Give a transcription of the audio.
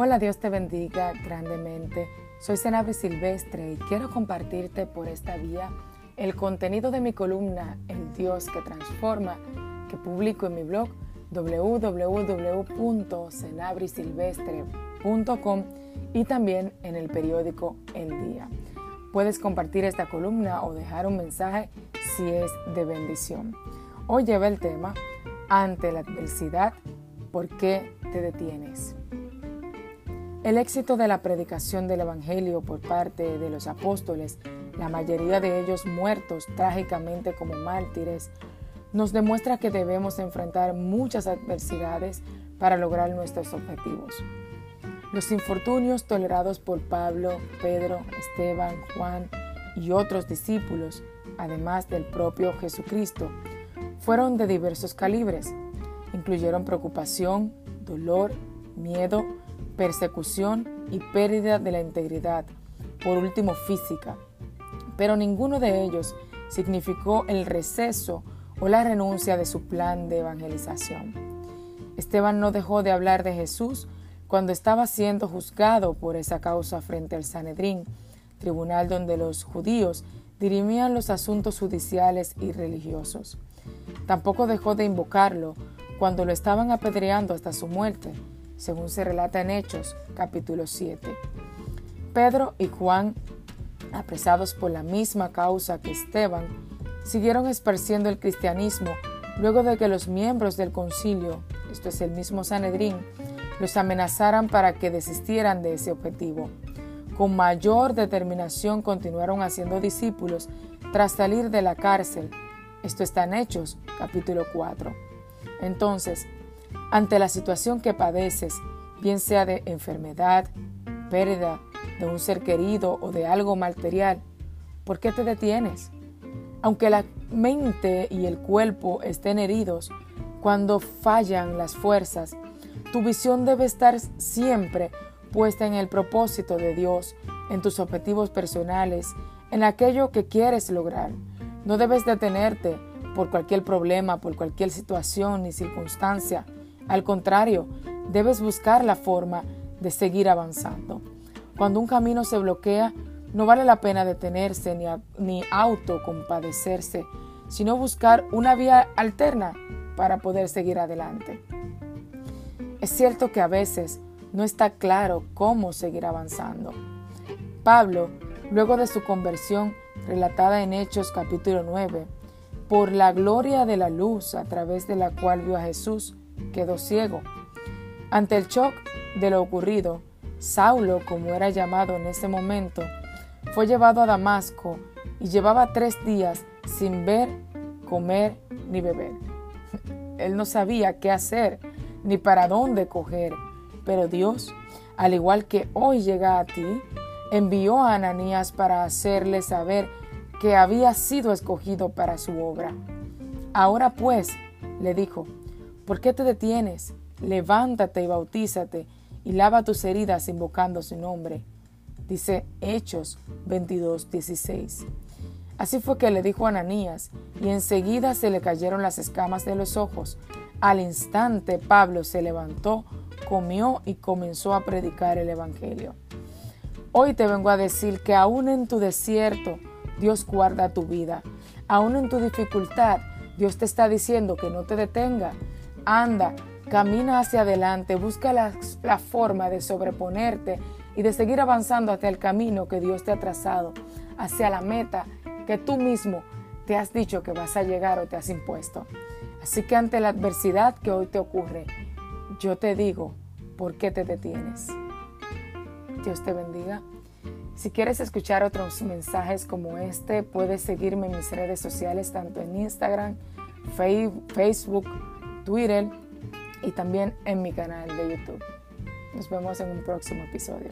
Hola, Dios te bendiga grandemente. Soy Senabri Silvestre y quiero compartirte por esta vía el contenido de mi columna El Dios que transforma que publico en mi blog www.senabrisilvestre.com y también en el periódico El Día. Puedes compartir esta columna o dejar un mensaje si es de bendición. Hoy lleva el tema Ante la adversidad, ¿por qué te detienes? El éxito de la predicación del Evangelio por parte de los apóstoles, la mayoría de ellos muertos trágicamente como mártires, nos demuestra que debemos enfrentar muchas adversidades para lograr nuestros objetivos. Los infortunios tolerados por Pablo, Pedro, Esteban, Juan y otros discípulos, además del propio Jesucristo, fueron de diversos calibres. Incluyeron preocupación, dolor, miedo, persecución y pérdida de la integridad, por último física. Pero ninguno de ellos significó el receso o la renuncia de su plan de evangelización. Esteban no dejó de hablar de Jesús cuando estaba siendo juzgado por esa causa frente al Sanedrín, tribunal donde los judíos dirimían los asuntos judiciales y religiosos. Tampoco dejó de invocarlo cuando lo estaban apedreando hasta su muerte, según se relata en Hechos capítulo 7. Pedro y Juan, apresados por la misma causa que Esteban, siguieron esparciendo el cristianismo luego de que los miembros del concilio, esto es el mismo Sanedrín, los amenazaran para que desistieran de ese objetivo. Con mayor determinación continuaron haciendo discípulos tras salir de la cárcel. Esto está en Hechos, capítulo 4. Entonces, ante la situación que padeces, bien sea de enfermedad, pérdida de un ser querido o de algo material, ¿por qué te detienes? Aunque la mente y el cuerpo estén heridos, cuando fallan las fuerzas, tu visión debe estar siempre puesta en el propósito de Dios, en tus objetivos personales, en aquello que quieres lograr. No debes detenerte por cualquier problema, por cualquier situación ni circunstancia. Al contrario, debes buscar la forma de seguir avanzando. Cuando un camino se bloquea, no vale la pena detenerse ni, ni autocompadecerse, sino buscar una vía alterna para poder seguir adelante. Es cierto que a veces no está claro cómo seguir avanzando. Pablo, luego de su conversión relatada en Hechos capítulo 9, por la gloria de la luz a través de la cual vio a Jesús, quedó ciego. Ante el shock de lo ocurrido, Saulo, como era llamado en ese momento, fue llevado a Damasco y llevaba tres días sin ver, comer ni beber. Él no sabía qué hacer ni para dónde coger, pero Dios, al igual que hoy llega a ti, envió a Ananías para hacerle saber que había sido escogido para su obra. Ahora pues, le dijo, ¿por qué te detienes? Levántate y bautízate y lava tus heridas invocando su nombre. Dice Hechos 22, 16. Así fue que le dijo Ananías, y enseguida se le cayeron las escamas de los ojos. Al instante Pablo se levantó, comió y comenzó a predicar el Evangelio. Hoy te vengo a decir que aún en tu desierto Dios guarda tu vida. Aún en tu dificultad Dios te está diciendo que no te detenga. Anda, camina hacia adelante, busca la, la forma de sobreponerte y de seguir avanzando hacia el camino que Dios te ha trazado, hacia la meta que tú mismo te has dicho que vas a llegar o te has impuesto. Así que ante la adversidad que hoy te ocurre, yo te digo, ¿por qué te detienes? Dios te bendiga. Si quieres escuchar otros mensajes como este, puedes seguirme en mis redes sociales, tanto en Instagram, Facebook, Twitter y también en mi canal de YouTube. Nos vemos en un próximo episodio.